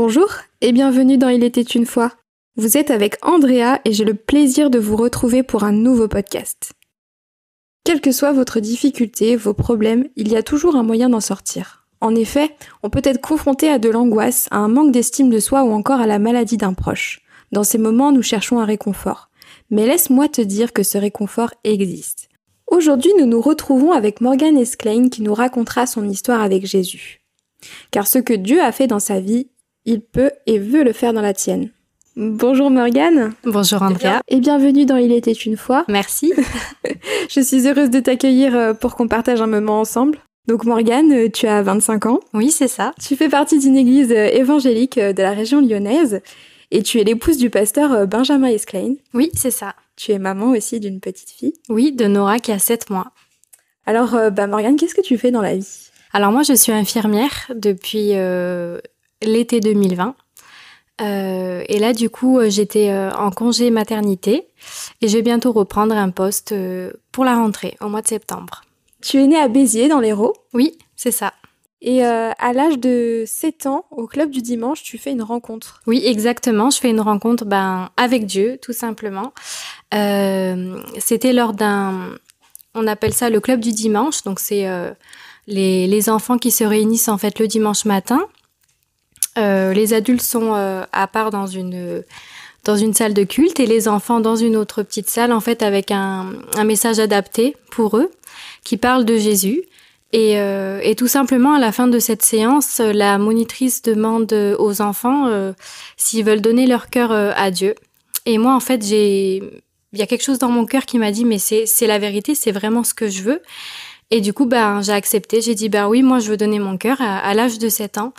Bonjour et bienvenue dans Il était une fois. Vous êtes avec Andrea et j'ai le plaisir de vous retrouver pour un nouveau podcast. Quelle que soit votre difficulté, vos problèmes, il y a toujours un moyen d'en sortir. En effet, on peut être confronté à de l'angoisse, à un manque d'estime de soi ou encore à la maladie d'un proche. Dans ces moments, nous cherchons un réconfort. Mais laisse-moi te dire que ce réconfort existe. Aujourd'hui, nous nous retrouvons avec Morgan Esclane qui nous racontera son histoire avec Jésus. Car ce que Dieu a fait dans sa vie, il peut et veut le faire dans la tienne. Bonjour Morgane. Bonjour Andrea. Et bienvenue dans Il était une fois. Merci. Je suis heureuse de t'accueillir euh, pour qu'on partage un moment ensemble. Donc Morgane, euh, tu as 25 ans. Oui, c'est ça. Tu fais partie d'une église euh, évangélique de la région lyonnaise et tu es l'épouse du pasteur Benjamin Esclane. Oui, c'est ça. Tu es maman aussi d'une petite fille. Oui, de Nora qui a 7 mois. Alors bah Morgane, qu'est-ce que tu fais dans la vie? Alors moi, je suis infirmière depuis l'été 2020. Euh, et là, du coup, euh, j'étais euh, en congé maternité et je vais bientôt reprendre un poste pour la rentrée au mois de septembre. Tu es née à Béziers, dans l'Hérault? Oui, c'est ça. Et à l'âge de 7 ans, au club du dimanche, tu fais une rencontre? Oui, exactement. Je fais une rencontre ben, avec Dieu, tout simplement. C'était lors d'un... On appelle ça le club du dimanche. Donc, c'est les, les enfants qui se réunissent en fait le dimanche matin euh, les adultes sont euh, à part dans une dans une salle de culte et les enfants dans une autre petite salle en fait avec un, message adapté pour eux qui parle de Jésus. Et, euh, et, tout simplement, à la fin de cette séance, la monitrice demande aux enfants s'ils veulent donner leur cœur à Dieu. Et moi, en fait, j'ai, il y a quelque chose dans mon cœur qui m'a dit, mais c'est, c'est la vérité, c'est vraiment ce que je veux. Et du coup, ben, j'ai accepté. J'ai dit, ben oui, moi, je veux donner mon cœur à, à l'âge de 7 ans.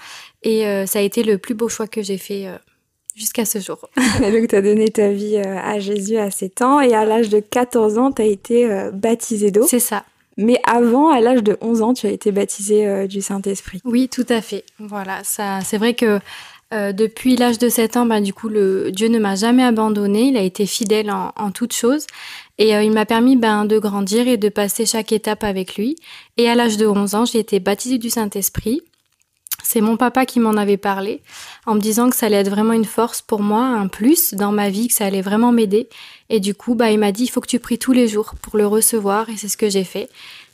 Et euh, ça a été le plus beau choix que j'ai fait euh, jusqu'à ce jour. donc, tu as donné ta vie euh, à Jésus à 7 ans et à l'âge de 14 ans, tu as été baptisé d'eau. C'est ça. Mais avant, à l'âge de 11 ans, tu as été baptisé du Saint-Esprit. Oui, tout à fait. Voilà, ça, c'est vrai que depuis l'âge de 7 ans, bah, du coup, le Dieu ne m'a jamais abandonné. Il a été fidèle en, en toutes choses. Et il m'a permis ben, de grandir et de passer chaque étape avec lui. Et à l'âge de 11 ans, j'ai été baptisée du Saint-Esprit. C'est mon papa qui m'en avait parlé en me disant que ça allait être vraiment une force pour moi, un plus dans ma vie, que ça allait vraiment m'aider. Et du coup, bah, il m'a dit, il faut que tu pries tous les jours pour le recevoir et c'est ce que j'ai fait.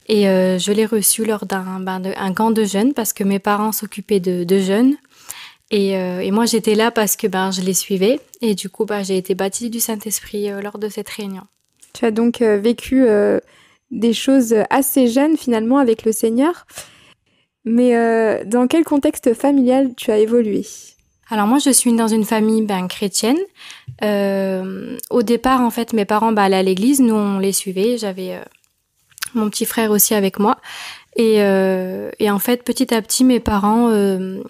Et euh, je l'ai reçu lors d'un ben, camp de jeunes parce que mes parents s'occupaient de, jeunes. Et, euh, et moi, j'étais là parce que ben, je les suivais. Et du coup, bah, j'ai été baptisée du Saint-Esprit euh, lors de cette réunion. Tu as donc vécu des choses assez jeunes finalement avec le Seigneur. Mais euh, dans quel contexte familial tu as évolué? Alors moi, je suis dans une famille ben, chrétienne. Euh, au départ, en fait, mes parents ben, allaient à l'église, nous on les suivait. J'avais euh, mon petit frère aussi avec moi. Et, euh, et, en fait, petit à petit, mes parents euh,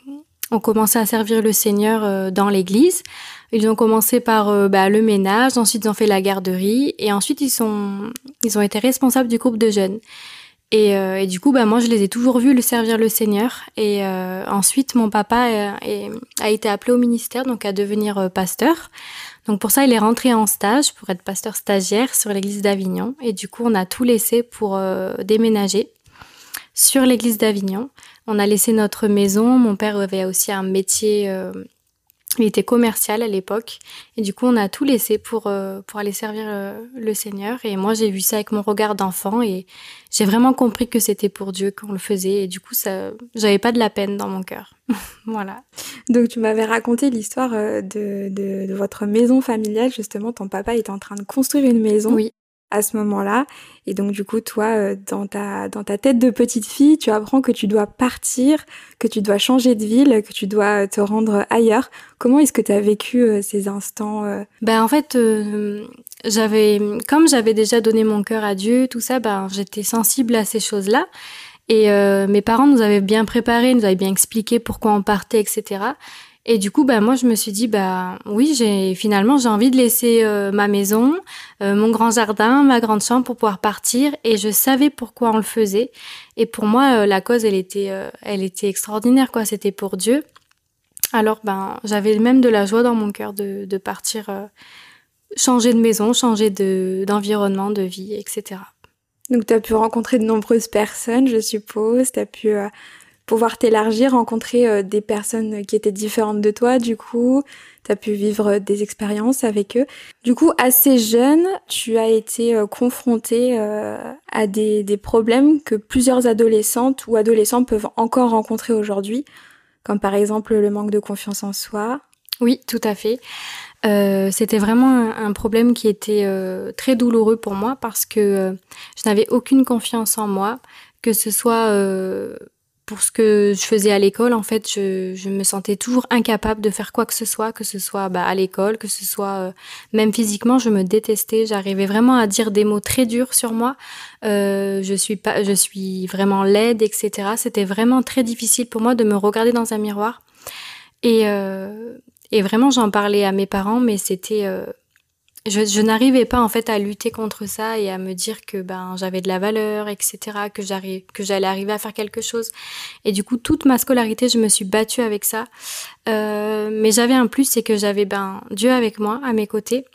ont commencé à servir le Seigneur euh, dans l'église. Ils ont commencé par bah, le ménage, ensuite ils ont fait la garderie, et ensuite ils sont ils ont été responsables du groupe de jeunes. Et, euh, du coup, bah, moi, je les ai toujours vus le servir le Seigneur. Et euh, ensuite, mon papa euh, a été appelé au ministère, donc à devenir euh, pasteur. Donc pour ça, il est rentré en stage pour être pasteur stagiaire sur l'église d'Avignon. Et du coup, on a tout laissé pour déménager sur l'église d'Avignon. On a laissé notre maison. Mon père avait aussi un métier il était commercial à l'époque. Et du coup on a tout laissé pour euh, pour aller servir euh, le Seigneur. Et moi j'ai vu ça avec mon regard d'enfant et j'ai vraiment compris que c'était pour Dieu qu'on le faisait. Et du coup ça j'avais pas de la peine dans mon cœur. Voilà. Donc tu m'avais raconté l'histoire euh, de, de, de votre maison familiale justement ton papa était en train de construire une maison. Oui à ce moment-là. Et donc du coup, toi, euh, dans ta, dans ta tête de petite fille, tu apprends que tu dois partir, que tu dois changer de ville, que tu dois te rendre ailleurs. Comment est-ce que tu as vécu euh, ces instants euh? Ben en fait, j'avais, comme j'avais déjà donné mon cœur à Dieu, tout ça, ben j'étais sensible à ces choses-là. Et mes parents nous avaient bien préparé, nous avaient bien expliqué pourquoi on partait, etc. Et du coup, bah moi, je me suis dit, bah oui, j'ai finalement j'ai envie de laisser euh, ma maison, euh, mon grand jardin, ma grande chambre pour pouvoir partir. Et je savais pourquoi on le faisait. Et pour moi, euh, la cause, elle était, elle était extraordinaire, quoi. C'était pour Dieu. Alors, ben, j'avais même de la joie dans mon cœur de, de partir, changer de maison, changer de d'environnement, de vie, etc. Donc, tu as pu rencontrer de nombreuses personnes, je suppose. Tu as pu pouvoir t'élargir, rencontrer des personnes qui étaient différentes de toi, du coup, tu as pu vivre des expériences avec eux. Du coup, assez jeune, tu as été confronté à des, des problèmes que plusieurs adolescentes ou adolescents peuvent encore rencontrer aujourd'hui, comme par exemple le manque de confiance en soi. Oui, tout à fait. Euh, c'était vraiment un, problème qui était euh, très douloureux pour moi parce que euh, je n'avais aucune confiance en moi, que ce soit pour ce que je faisais à l'école. En fait, je, me sentais toujours incapable de faire quoi que ce soit, que ce soit bah, à l'école, que ce soit même physiquement, je me détestais. J'arrivais vraiment à dire des mots très durs sur moi. je suis pas, je suis vraiment laide, etc. C'était vraiment très difficile pour moi de me regarder dans un miroir. Et et vraiment, j'en parlais à mes parents, mais c'était, euh, je, n'arrivais pas en fait à lutter contre ça et à me dire que ben j'avais de la valeur, etc., que j'arrive, que j'allais arriver à faire quelque chose. Et du coup, toute ma scolarité, je me suis battue avec ça. Euh, mais j'avais un plus, c'est que j'avais ben Dieu avec moi, à mes côtés.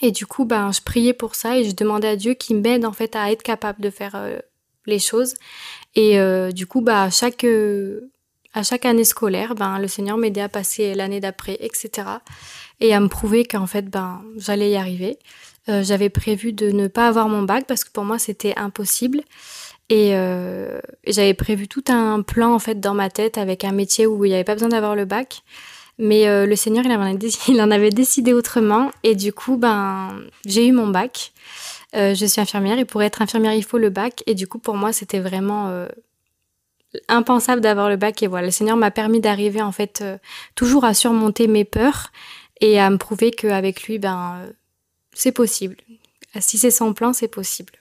Et du coup, ben je priais pour ça et je demandais à Dieu qui m'aide en fait à être capable de faire euh, les choses. Et du coup, bah chaque à chaque année scolaire, ben, le Seigneur m'aidait à passer l'année d'après, etc. Et à me prouver qu'en fait, ben, j'allais y arriver. Euh, j'avais prévu de ne pas avoir mon bac parce que pour moi, c'était impossible. Et euh, j'avais prévu tout un plan en fait dans ma tête avec un métier où il n'y avait pas besoin d'avoir le bac. Mais euh, le Seigneur, il en, il en, avait décidé autrement. Et du coup, ben, j'ai eu mon bac. je suis infirmière et pour être infirmière, il faut le bac. Et du coup, pour moi, c'était vraiment impensable d'avoir le bac et voilà, le Seigneur m'a permis d'arriver en fait euh, toujours à surmonter mes peurs et à me prouver qu'avec lui, ben, euh, c'est possible. Si c'est son plan, c'est possible.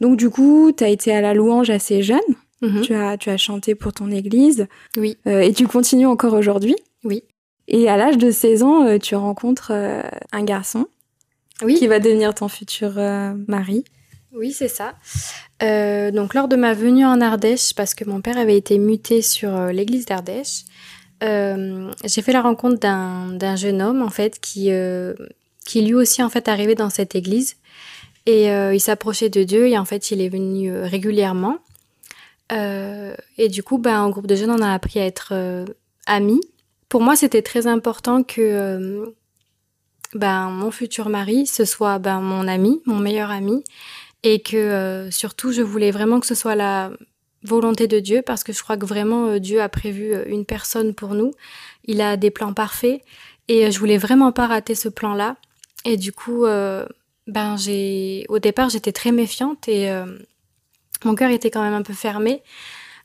Donc du coup, tu as été à la louange assez jeune. Mhm. tu, as, tu as chanté pour ton église. Oui. Euh, et tu continues encore aujourd'hui. Oui. Et à l'âge de 16 ans, tu rencontres un garçon oui. qui va devenir ton futur mari. Oui, c'est ça. Euh, donc lors de ma venue en Ardèche, parce que mon père avait été muté sur euh, l'église d'Ardèche, euh, j'ai fait la rencontre d'un jeune homme en fait qui lui aussi en fait arrivait dans cette église et il s'approchait de Dieu et en fait il est venu régulièrement et du coup ben en groupe de jeunes on a appris à être amis. Pour moi c'était très important que ben mon futur mari ce soit ben mon ami, mon meilleur ami et que euh, surtout je voulais vraiment que ce soit la volonté de Dieu parce que je crois que vraiment euh, Dieu a prévu euh, une personne pour nous. Il a des plans parfaits et je voulais vraiment pas rater ce plan-là. Et du coup, ben j'ai au départ j'étais très méfiante et mon cœur était quand même un peu fermé.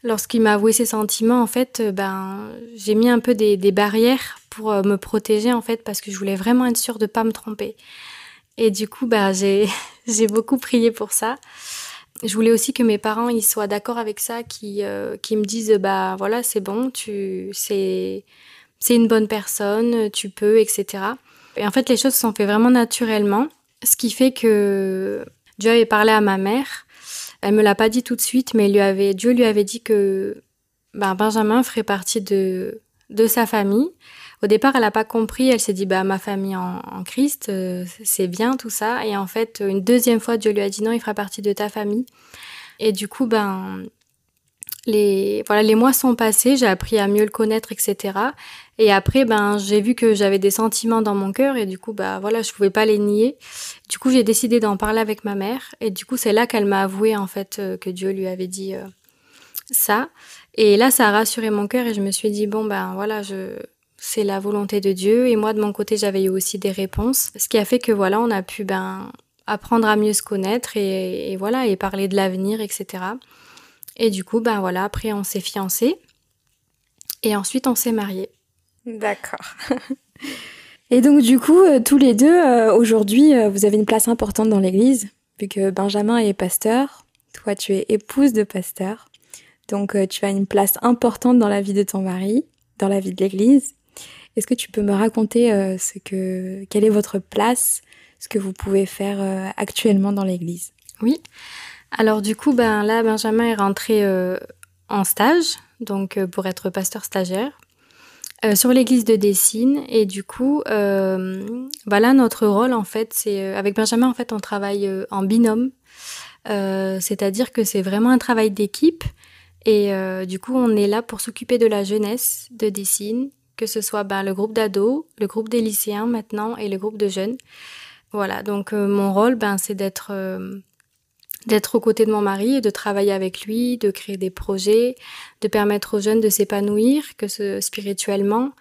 Lorsqu'il m'a avoué ses sentiments, en fait, ben j'ai mis un peu des, des barrières pour me protéger en fait parce que je voulais vraiment être sûre de pas me tromper. Et du coup, bah, j'ai, j'ai beaucoup prié pour ça. Je voulais aussi que mes parents ils soient d'accord avec ça, qui, euh, qui me disent bah voilà c'est bon, tu c'est c'est une bonne personne, tu peux, etc. Et en fait les choses se sont fait vraiment naturellement, ce qui fait que Dieu avait parlé à ma mère. Elle me l'a pas dit tout de suite, mais lui avait, Dieu lui avait dit que ben, Benjamin ferait partie de de sa famille au départ, elle n'a pas compris. Elle s'est dit, bah, ma famille en, Christ, euh, c'est bien tout ça. Et en fait, une deuxième fois, Dieu lui a dit non, il fera partie de ta famille. Et du coup, ben, les, voilà, les mois sont passés. J'ai appris à mieux le connaître, etc. Et après, ben, j'ai vu que j'avais des sentiments dans mon cœur et du coup, bah, voilà, je pouvais pas les nier. Du coup, j'ai décidé d'en parler avec ma mère. Et du coup, c'est là qu'elle m'a avoué, en fait, euh, que Dieu lui avait dit euh, ça. Et là, ça a rassuré mon cœur et je me suis dit, bon, ben, voilà, je, c'est la volonté de Dieu. Et moi, de mon côté, j'avais eu aussi des réponses. Ce qui a fait que voilà, on a pu ben, apprendre à mieux se connaître et, voilà, et parler de l'avenir, etc. Et du coup, ben voilà, après on s'est fiancés. Et ensuite on s'est mariés. D'accord. et donc du coup, euh, tous les deux, euh, aujourd'hui, euh, vous avez une place importante dans l'église, vu que Benjamin est pasteur, toi tu es épouse de pasteur. Donc tu as une place importante dans la vie de ton mari, dans la vie de l'église. Est-ce que tu peux me raconter euh, ce que, quelle est votre place, ce que vous pouvez faire euh, actuellement dans l'église? Oui. Alors du coup, ben là, Benjamin est rentré euh, en stage, donc pour être pasteur stagiaire. sur l'église de Dessine et du coup voilà notre rôle en fait c'est avec Benjamin en fait on travaille en binôme c'est-à-dire que c'est vraiment un travail d'équipe Et du coup, on est là pour s'occuper de la jeunesse de Dessine, que ce soit ben, le groupe d'ados, le groupe des lycéens maintenant et le groupe de jeunes. Voilà, donc mon rôle, ben, c'est d'être d'être aux côtés de mon mari et de travailler avec lui, de créer des projets, de permettre aux jeunes de s'épanouir, que ce spirituellement,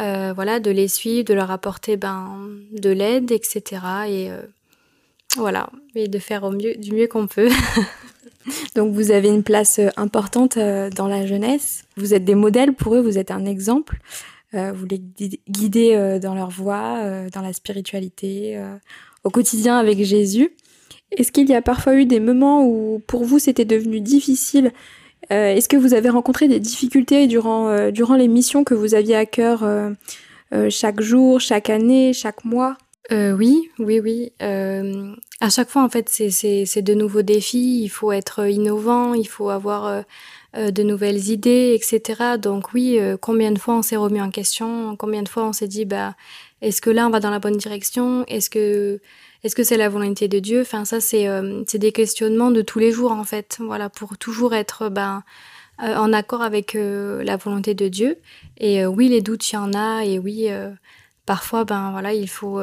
euh, voilà, de les suivre, de leur apporter ben de l'aide, etc. Et euh, voilà, et de faire au mieux, du mieux qu'on peut. Donc vous avez une place euh, importante dans la jeunesse. Vous êtes des modèles pour eux, vous êtes un exemple. vous les guidez dans leur voie, dans la spiritualité, au quotidien avec Jésus. Est-ce qu'il y a parfois eu des moments où pour vous c'était devenu difficile? Euh, Est-ce que vous avez rencontré des difficultés durant, euh, durant les missions que vous aviez à cœur euh, chaque jour, chaque année, chaque mois? Oui, oui, oui. à chaque fois en fait c'est de nouveaux défis, il faut être innovant, il faut avoir de nouvelles idées, etc. Donc oui, combien de fois on s'est remis en question, combien de fois on s'est dit bah est-ce que là on va dans la bonne direction, est-ce que est-ce que c'est la volonté de Dieu? Enfin, ça, c'est euh, des questionnements de tous les jours, en fait. Voilà, pour toujours être ben, euh, en accord avec euh, la volonté de Dieu. Et oui, les doutes, il y en a. Et oui, parfois, ben voilà, il faut,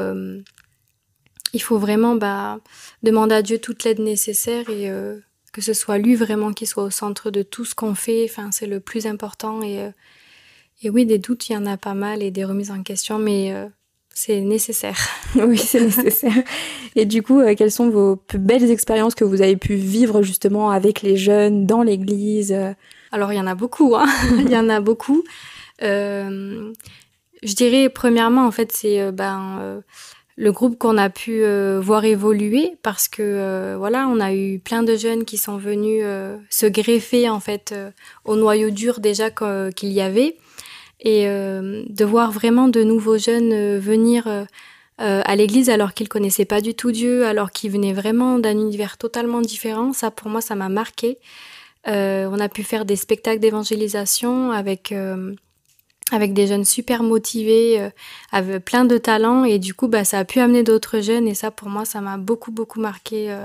il faut vraiment ben, demander à Dieu toute l'aide nécessaire et que ce soit lui vraiment qui soit au centre de tout ce qu'on fait. Enfin, c'est le plus important. Et, et oui, des doutes, il y en a pas mal et des remises en question, mais c'est nécessaire. oui, c'est nécessaire. Et du coup, euh, quelles sont vos plus belles expériences que vous avez pu vivre justement avec les jeunes dans l'église Alors, il y en a beaucoup. Hein. il y en a beaucoup. Euh, je dirais, premièrement, en fait, c'est euh, ben, le groupe qu'on a pu voir évoluer parce que voilà, on a eu plein de jeunes qui sont venus se greffer en fait au noyau dur déjà qu'il y avait et euh, de voir vraiment de nouveaux jeunes euh, venir euh, à l'église alors qu'ils connaissaient pas du tout Dieu, alors qu'ils venaient vraiment d'un univers totalement différent, ça pour moi ça m'a marqué. on a pu faire des spectacles d'évangélisation avec avec des jeunes super motivés, avec plein de talents et du coup bah ça a pu amener d'autres jeunes et ça pour moi ça m'a beaucoup beaucoup marqué.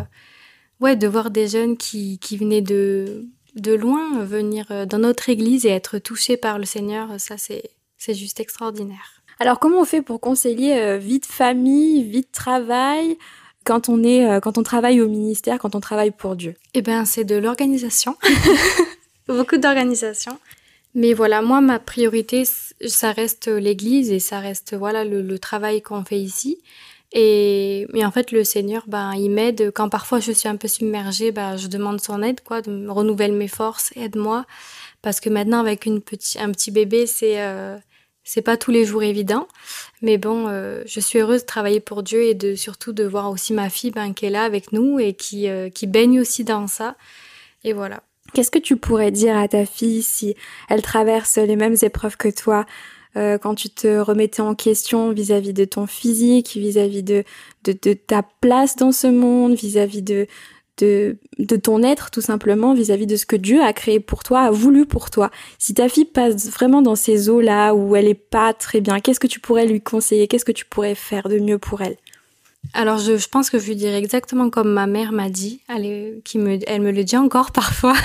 ouais, de voir des jeunes qui qui venaient de de loin venir euh, dans notre église et être touché par le Seigneur, ça c'est c'est juste extraordinaire. Alors comment on fait pour concilier euh, vie de famille, vie de travail quand on est euh, quand on travaille au ministère, quand on travaille pour Dieu? Eh ben c'est de l'organisation. Beaucoup d'organisation. Mais voilà, moi ma priorité ça reste l'église et ça reste voilà le travail qu'on fait ici. Et mais en fait, le Seigneur, ben, il m'aide quand parfois je suis un peu submergée, ben, je demande son aide, quoi, de renouvelle mes forces, aide-moi, parce que maintenant avec une petit, un petit bébé, c'est euh, c'est pas tous les jours évident, mais bon, euh, je suis heureuse de travailler pour Dieu et de surtout de voir aussi ma fille, ben, qui est là avec nous et qui euh, qui baigne aussi dans ça, et voilà. Qu'est-ce que tu pourrais dire à ta fille si elle traverse les mêmes épreuves que toi? Euh, quand tu te remettais en question vis-à-vis de ton physique, vis-à-vis de, ta place dans ce monde, vis-à-vis de, de, ton être tout simplement, vis-à-vis de ce que Dieu a créé pour toi, a voulu pour toi? Si ta fille passe vraiment dans ces eaux-là où elle est pas très bien, qu'est-ce que tu pourrais lui conseiller? Qu'est-ce que tu pourrais faire de mieux pour elle? Alors je, pense que je lui dirais exactement comme ma mère m'a dit, elle, me, le dit encore parfois.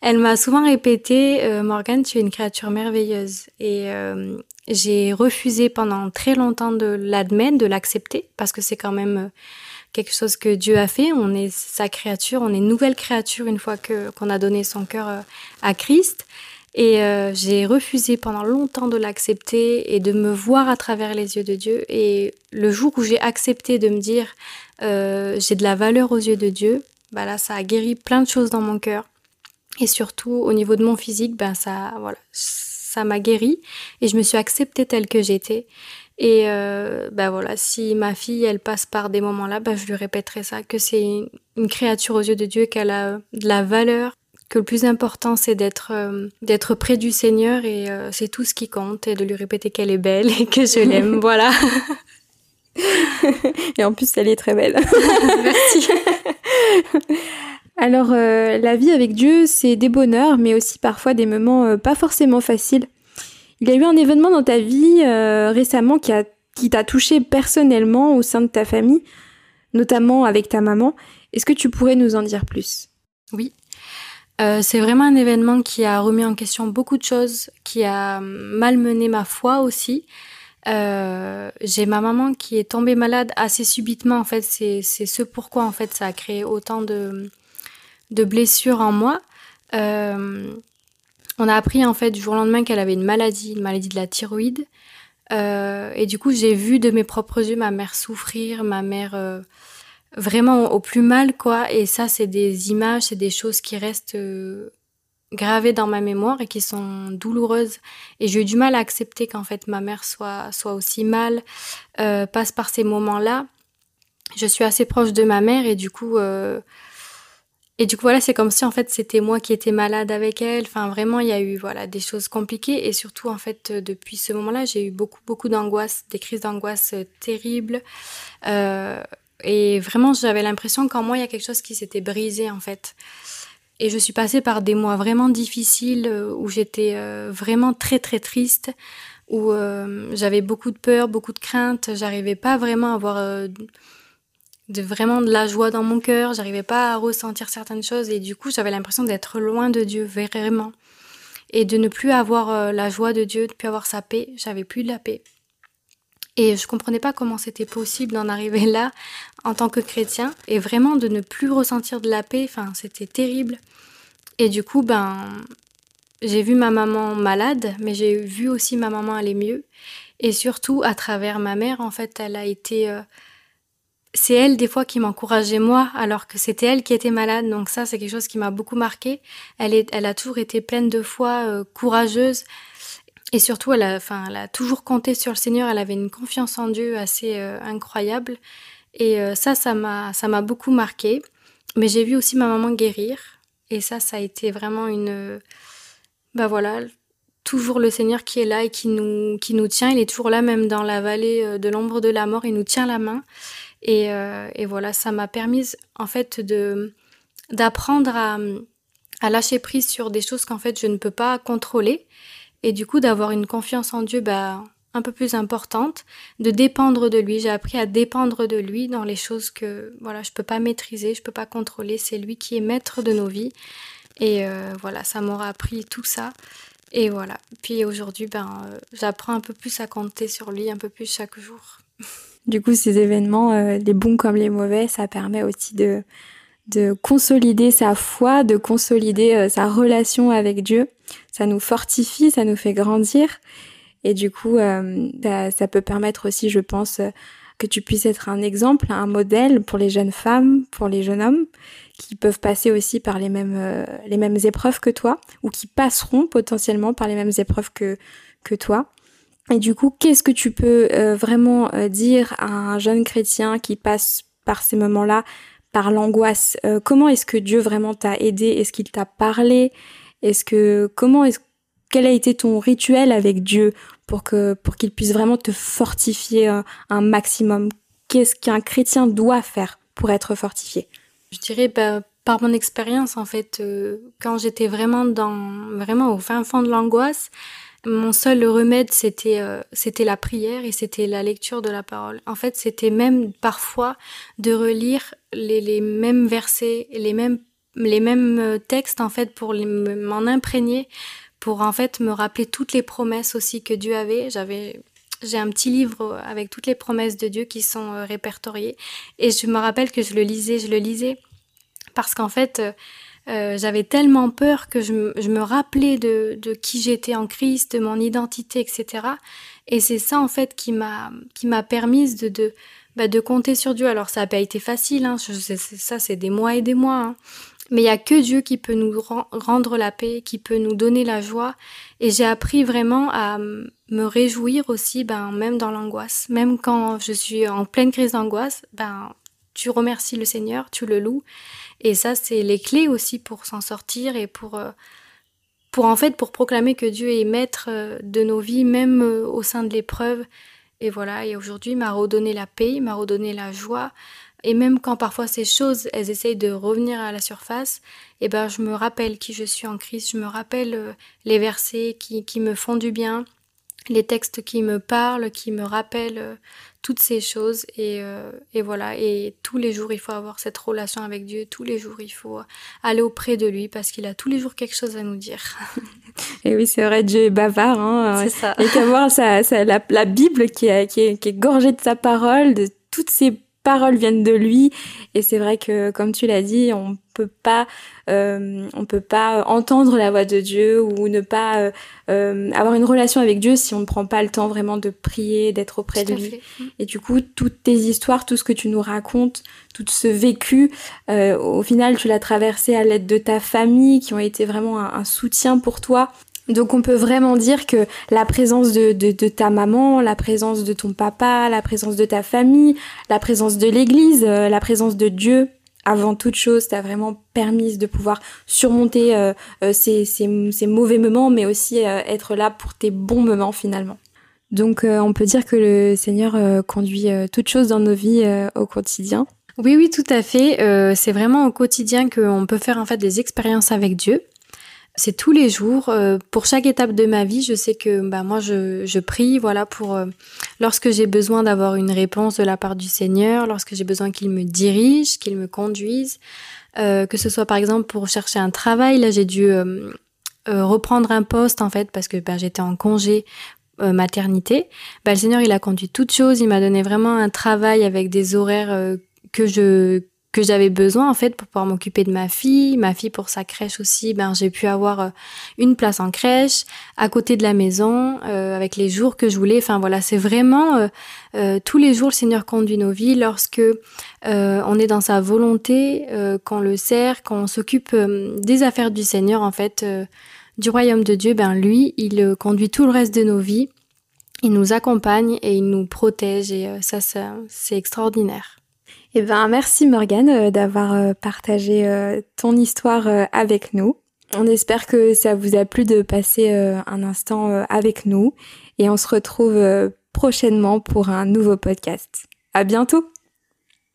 Elle m'a souvent répété, euh, Morgane, tu es une créature merveilleuse. Et euh, j'ai refusé pendant très longtemps de l'admettre, de l'accepter, parce que c'est quand même euh, quelque chose que Dieu a fait. On est sa créature, on est nouvelle créature une fois que qu'on a donné son cœur euh, à Christ. Et j'ai refusé pendant longtemps de l'accepter et de me voir à travers les yeux de Dieu. Et le jour où j'ai accepté de me dire j'ai de la valeur aux yeux de Dieu, bah là ça a guéri plein de choses dans mon cœur. Et surtout, au niveau de mon physique, ben ça, voilà, ça m'a guéri et je me suis acceptée telle que j'étais. Et euh, ben voilà, si ma fille, elle passe par des moments-là, ben je lui répéterai ça, que c'est une créature aux yeux de Dieu, qu'elle a de la valeur, que le plus important c'est d'être euh, d'être près du Seigneur et euh, c'est tout ce qui compte et de lui répéter qu'elle est belle et que je l'aime, voilà. et en plus, elle est très belle. Merci. Alors, euh, la vie avec Dieu, c'est des bonheurs, mais aussi parfois des moments pas forcément faciles. Il y a eu un événement dans ta vie récemment qui, a, qui t'a touché personnellement au sein de ta famille, notamment avec ta maman. Est-ce que tu pourrais nous en dire plus? Oui. Euh, c'est vraiment un événement qui a remis en question beaucoup de choses, qui a malmené ma foi aussi. Euh, j'ai ma maman qui est tombée malade assez subitement. En fait, c'est ce pourquoi en fait ça a créé autant de de blessures en moi. Euh, on a appris en fait du jour au lendemain qu'elle avait une maladie, une maladie de la thyroïde. Euh, et du coup, j'ai vu de mes propres yeux ma mère souffrir, ma mère euh, vraiment au plus mal, quoi. Et ça, c'est des images, c'est des choses qui restent euh, gravées dans ma mémoire et qui sont douloureuses. Et j'ai eu du mal à accepter qu'en fait ma mère soit soit aussi mal, euh, passe par ces moments-là. Je suis assez proche de ma mère et du coup. Euh, et du coup, voilà, c'est comme si en fait c'était moi qui étais malade avec elle. Enfin, vraiment, il y a eu voilà des choses compliquées et surtout en fait depuis ce moment-là, j'ai eu beaucoup beaucoup d'angoisse, des crises d'angoisse euh, terribles. Euh, et vraiment, j'avais l'impression qu'en moi il y a quelque chose qui s'était brisé en fait. Et je suis passée par des mois vraiment difficiles euh, où j'étais euh, vraiment très très triste, où euh, j'avais beaucoup de peur, beaucoup de crainte. J'arrivais pas vraiment à avoir de vraiment de la joie dans mon cœur, j'arrivais pas à ressentir certaines choses et du coup j'avais l'impression d'être loin de Dieu vraiment et de ne plus avoir la joie de Dieu, de plus avoir sa paix, j'avais plus de la paix. Et je comprenais pas comment c'était possible d'en arriver là en tant que chrétien et vraiment de ne plus ressentir de la paix, enfin c'était terrible. Et du coup ben j'ai vu ma maman malade, mais j'ai vu aussi ma maman aller mieux. Et surtout à travers ma mère en fait, elle a été euh, c'est elle des fois qui m'encourageait moi alors que c'était elle qui était malade. Donc ça c'est quelque chose qui m'a beaucoup marqué elle elle a toujours été pleine de foi euh, courageuse et surtout elle a toujours compté sur le Seigneur. Elle avait une confiance en Dieu assez euh, incroyable. Et euh, ça ça m'a beaucoup marqué mais j'ai vu aussi ma maman guérir. Et ça ça a été vraiment une bah voilà toujours le Seigneur qui est là et qui nous qui nous tient. Il est toujours là même dans la vallée euh, de l'ombre de la mort. Il nous tient la main. Et, euh, voilà, ça m'a permis en fait d'apprendre à lâcher prise sur des choses qu'en fait je ne peux pas contrôler et du coup d'avoir une confiance en Dieu bah, un peu plus importante, de dépendre de lui. J'ai appris à dépendre de lui dans les choses que voilà je peux pas maîtriser, je peux pas contrôler. C'est lui qui est maître de nos vies et euh, voilà ça m'aura appris tout ça. Et voilà. Puis aujourd'hui, ben, euh, j'apprends un peu plus à compter sur lui, un peu plus chaque jour. Du coup, ces événements, euh, les bons comme les mauvais, ça permet aussi de, de consolider sa foi, de consolider euh, sa relation avec Dieu. Ça nous fortifie, ça nous fait grandir. Et du coup, euh, bah, ça peut permettre aussi, je pense, euh, que tu puisses être un exemple, un modèle pour les jeunes femmes, pour les jeunes hommes, qui peuvent passer aussi par les mêmes, les mêmes épreuves que toi, ou qui passeront potentiellement par les mêmes épreuves que, que toi. Et du coup, qu'est-ce que tu peux vraiment dire à un jeune chrétien qui passe par ces moments-là, par l'angoisse Euh, Comment est-ce que Dieu vraiment t'a aidé? Est-ce qu'il t'a parlé? Est-ce que comment est-ce quel a été ton rituel avec Dieu pour que pour qu'il puisse vraiment te fortifier un, un maximum? Qu'est-ce qu'un chrétien doit faire pour être fortifié? Je dirais bah, par mon expérience en fait, euh, quand j'étais vraiment dans vraiment au fin fond de l'angoisse, mon seul remède c'était euh, c'était la prière et c'était la lecture de la parole. En fait, c'était même parfois de relire les, les mêmes versets, les mêmes les mêmes euh, textes en fait pour m'en imprégner, pour en fait me rappeler toutes les promesses aussi que Dieu avait. J'avais j'ai un petit livre avec toutes les promesses de Dieu qui sont euh, répertoriées et je me rappelle que je le lisais, je le lisais parce qu'en fait euh, euh, j'avais tellement peur que je, me- rappelais de, qui j'étais en Christ, de mon identité, etc. Et c'est ça en fait qui m'a qui m'a permise de de bah, compter sur Dieu. Alors ça n'a pas été facile, hein. ça c'est des mois et des mois. hein. Mais il y a que Dieu qui peut nous ren- rendre la paix, qui peut nous donner la joie. Et j'ai appris vraiment à me réjouir aussi, ben même dans l'angoisse, même quand je suis en pleine crise d'angoisse, ben tu remercies le Seigneur, tu le loues. Et ça, c'est les clés aussi pour s'en sortir et pour, euh, pour en fait, pour proclamer que Dieu est maître euh, de nos vies, même euh, au sein de l'épreuve. Et voilà, et aujourd'hui, il m'a redonné la paix, il m'a redonné la joie. Et même quand parfois ces choses, elles essayent de revenir à la surface, eh ben, je me rappelle qui je suis en Christ, je me rappelle les versets qui, qui me font du bien. Les textes qui me parlent, qui me rappellent euh, toutes ces choses. Et, euh, et, voilà, et tous les jours, il faut avoir cette relation avec Dieu. Tous les jours, il faut aller auprès de lui parce qu'il a tous les jours quelque chose à nous dire. et oui, c'est vrai, Dieu est bavard. Hein. C'est ça. Et qu'à voir ça, la, la, Bible qui est, qui, est, qui est gorgée de sa parole, de toutes ces paroles viennent de lui. Et c'est vrai que comme tu l'as dit on peut pas euh, on peut pas entendre la voix de Dieu ou ne pas euh, euh, avoir une relation avec Dieu si on ne prend pas le temps vraiment de prier d'être auprès de lui. et du coup toutes tes histoires tout ce que tu nous racontes tout ce vécu au final tu l'as traversé à l'aide de ta famille qui ont été vraiment un soutien pour toi donc on peut vraiment dire que la présence de, de, de, ta maman, la présence de ton papa, la présence de ta famille, la présence de l'Église, euh, la présence de Dieu, avant toute chose, t'a vraiment permis de pouvoir surmonter euh, euh, ces, ces, ces, mauvais moments, mais aussi être là pour tes bons moments finalement. Donc on peut dire que le Seigneur conduit toutes choses dans nos vies au quotidien. Oui, oui, tout à fait. c'est vraiment au quotidien qu'on peut faire en fait des expériences avec Dieu c'est tous les jours. Euh, pour chaque étape de ma vie, je sais que bah, moi, je, je prie voilà, pour euh, lorsque j'ai besoin d'avoir une réponse de la part du Seigneur, lorsque j'ai besoin qu'il me dirige, qu'il me conduise, euh, que ce soit par exemple pour chercher un travail. Là, j'ai dû reprendre un poste en fait parce que bah, j'étais en congé maternité. Bah, le Seigneur, il a conduit toutes choses. Il m'a donné vraiment un travail avec des horaires que je que j'avais besoin en fait pour pouvoir m'occuper de ma fille, ma fille pour sa crèche aussi, ben j'ai pu avoir euh, une place en crèche à côté de la maison euh, avec les jours que je voulais. Enfin voilà, c'est vraiment euh, tous les jours le Seigneur conduit nos vies lorsque on est dans sa volonté, qu'on le sert, qu'on s'occupe des affaires du Seigneur en fait, du royaume de Dieu. Ben lui, il conduit tout le reste de nos vies, il nous accompagne et il nous protège et ça, ça c'est extraordinaire. Eh ben, merci Morgane euh, d'avoir euh, partagé euh, ton histoire avec nous. On espère que ça vous a plu de passer un instant avec nous et on se retrouve prochainement pour un nouveau podcast. À bientôt!